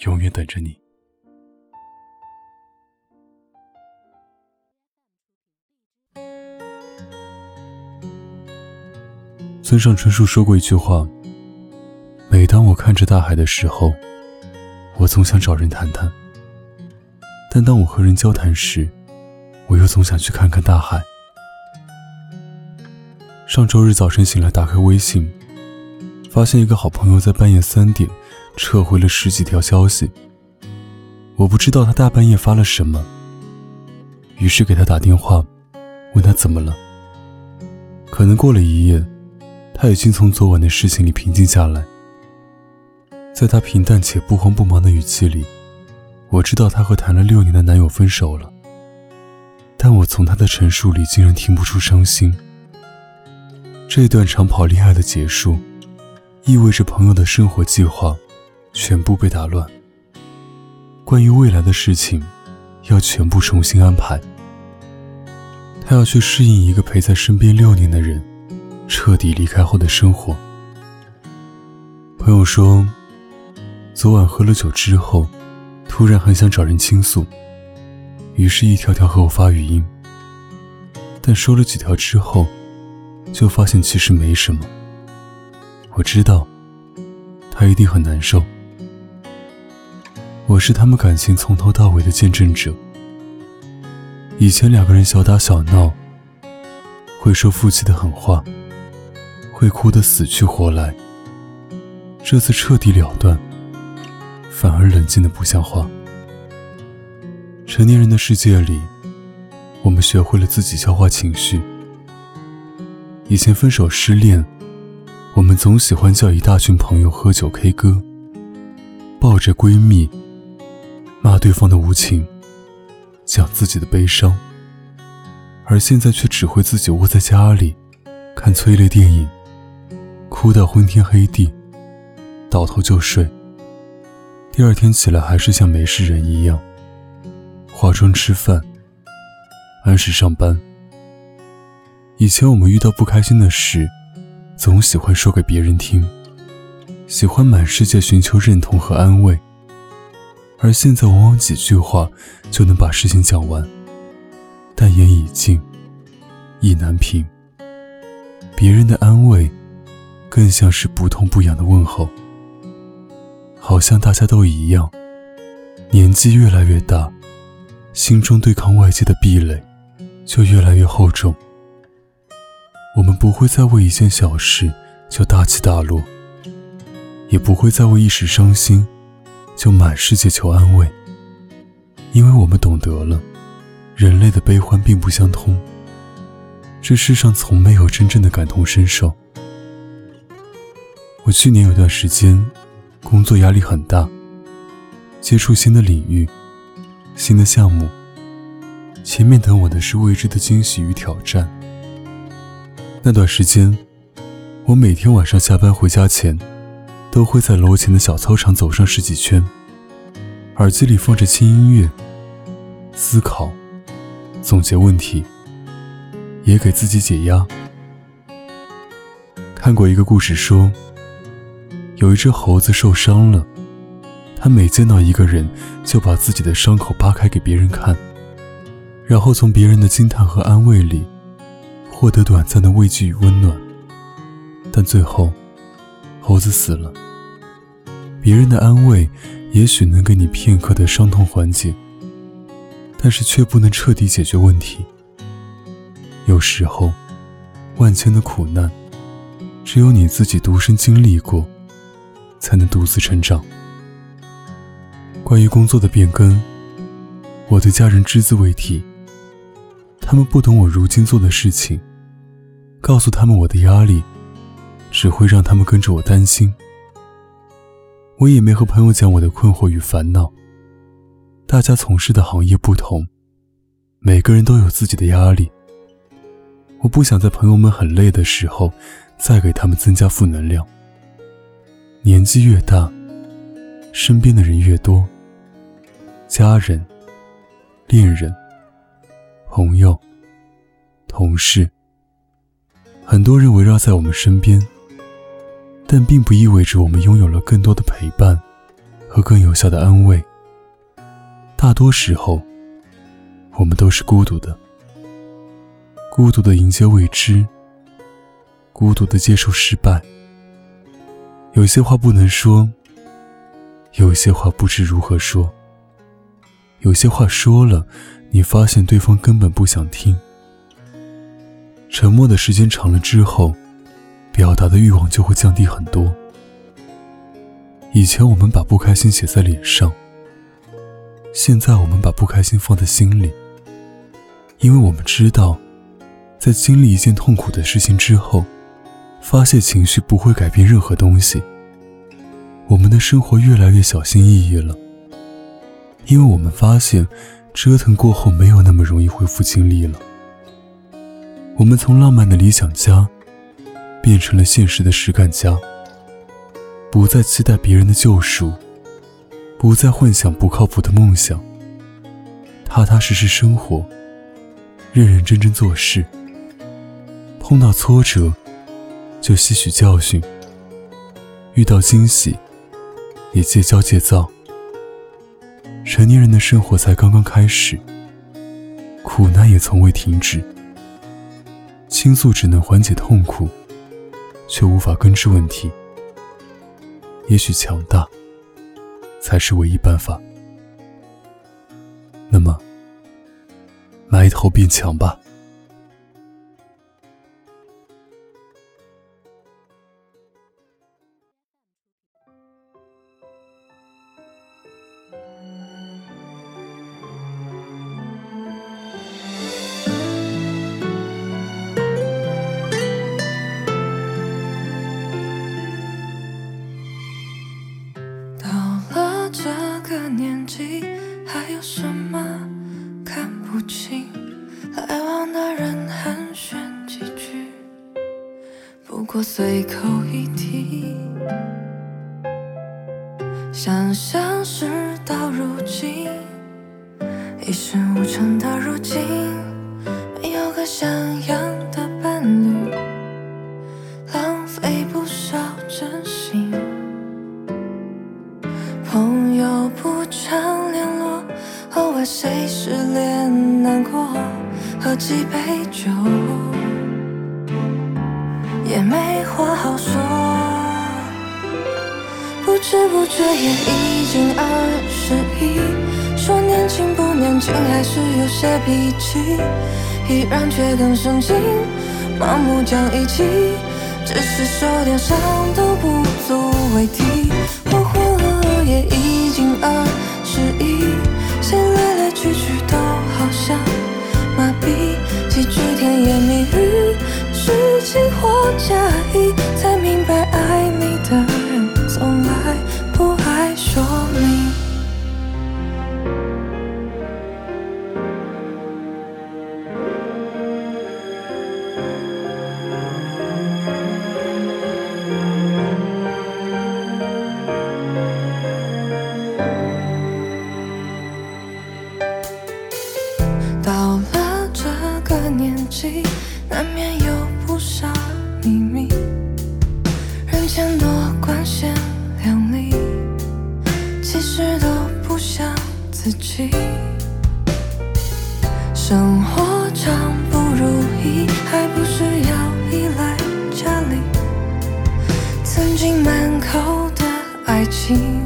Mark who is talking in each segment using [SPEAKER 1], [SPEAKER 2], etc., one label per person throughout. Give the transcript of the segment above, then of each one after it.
[SPEAKER 1] 永远等着你。村上春树说过一句话：“每当我看着大海的时候，我总想找人谈谈；但当我和人交谈时，我又总想去看看大海。”上周日早晨醒来，打开微信，发现一个好朋友在半夜三点。撤回了十几条消息。我不知道他大半夜发了什么，于是给他打电话，问他怎么了。可能过了一夜，他已经从昨晚的事情里平静下来。在他平淡且不慌不忙的语气里，我知道他和谈了六年的男友分手了。但我从他的陈述里竟然听不出伤心。这段长跑恋爱的结束，意味着朋友的生活计划。全部被打乱。关于未来的事情，要全部重新安排。他要去适应一个陪在身边六年的人彻底离开后的生活。朋友说，昨晚喝了酒之后，突然很想找人倾诉，于是一条条和我发语音。但说了几条之后，就发现其实没什么。我知道，他一定很难受。我是他们感情从头到尾的见证者。以前两个人小打小闹，会说夫妻的狠话，会哭得死去活来。这次彻底了断，反而冷静的不像话。成年人的世界里，我们学会了自己消化情绪。以前分手失恋，我们总喜欢叫一大群朋友喝酒 K 歌，抱着闺蜜。骂对方的无情，讲自己的悲伤，而现在却只会自己窝在家里，看催泪电影，哭到昏天黑地，倒头就睡。第二天起来还是像没事人一样，化妆吃饭，按时上班。以前我们遇到不开心的事，总喜欢说给别人听，喜欢满世界寻求认同和安慰。而现在，往往几句话就能把事情讲完，但言已尽，意难平。别人的安慰，更像是不痛不痒的问候。好像大家都一样，年纪越来越大，心中对抗外界的壁垒就越来越厚重。我们不会再为一件小事就大起大落，也不会再为一时伤心。就满世界求安慰，因为我们懂得了，人类的悲欢并不相通。这世上从没有真正的感同身受。我去年有段时间，工作压力很大，接触新的领域、新的项目，前面等我的是未知的惊喜与挑战。那段时间，我每天晚上下班回家前。都会在楼前的小操场走上十几圈，耳机里放着轻音乐，思考、总结问题，也给自己解压。看过一个故事，说有一只猴子受伤了，它每见到一个人，就把自己的伤口扒开给别人看，然后从别人的惊叹和安慰里，获得短暂的慰藉与温暖，但最后。猴子死了，别人的安慰也许能给你片刻的伤痛缓解，但是却不能彻底解决问题。有时候，万千的苦难，只有你自己独身经历过，才能独自成长。关于工作的变更，我对家人只字未提，他们不懂我如今做的事情，告诉他们我的压力。只会让他们跟着我担心。我也没和朋友讲我的困惑与烦恼。大家从事的行业不同，每个人都有自己的压力。我不想在朋友们很累的时候，再给他们增加负能量。年纪越大，身边的人越多，家人、恋人、朋友、同事，很多人围绕在我们身边。但并不意味着我们拥有了更多的陪伴和更有效的安慰。大多时候，我们都是孤独的，孤独的迎接未知，孤独的接受失败。有些话不能说，有些话不知如何说，有些话说了，你发现对方根本不想听。沉默的时间长了之后。表达的欲望就会降低很多。以前我们把不开心写在脸上，现在我们把不开心放在心里，因为我们知道，在经历一件痛苦的事情之后，发泄情绪不会改变任何东西。我们的生活越来越小心翼翼了，因为我们发现，折腾过后没有那么容易恢复精力了。我们从浪漫的理想家。变成了现实的实干家，不再期待别人的救赎，不再幻想不靠谱的梦想，踏踏实实生活，认认真真做事。碰到挫折，就吸取教训；遇到惊喜，也戒骄戒躁。成年人的生活才刚刚开始，苦难也从未停止。倾诉只能缓解痛苦。却无法根治问题，也许强大才是唯一办法。那么，埋头变强吧。
[SPEAKER 2] 过随口一提，想象事到如今，一事无成的如今，没有个像样的伴侣，浪费不少真心。朋友不常联络，偶尔谁失恋难过，喝几杯酒。也没话好说，不知不觉也已经二十一。说年轻不年轻，还是有些脾气，依然却更深情，盲目讲义气，只是说点伤都不足为提。我活了也已经二十一，谁来来去去都好像麻痹，几句甜言蜜语。是情或假意，才明白爱你的人从来不爱说明。到了这个年纪，难免有。秘密，人前多光鲜亮丽，其实都不像自己。生活常不如意，还不是要依赖家里。曾经满口的爱情，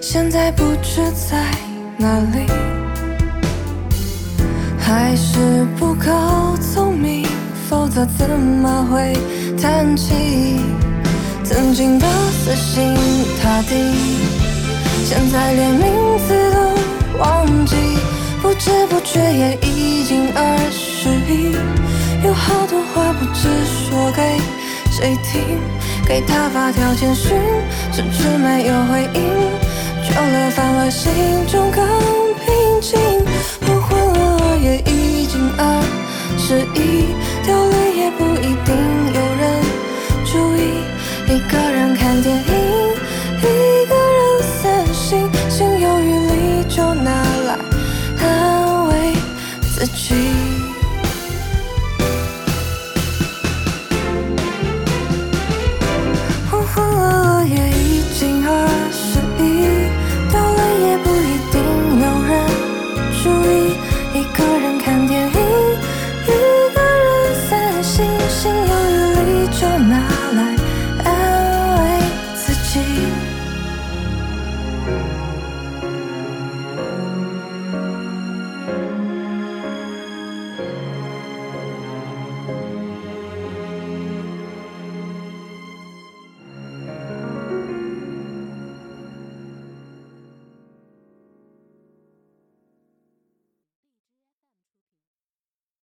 [SPEAKER 2] 现在不知在哪里。还是不够聪明。否则怎么会叹气？曾经的死心塌地，现在连名字都忘记。不知不觉也已经二十一，有好多话不知说给谁听。给他发条简讯，迟迟没有回应，久了反而心中更平静。心。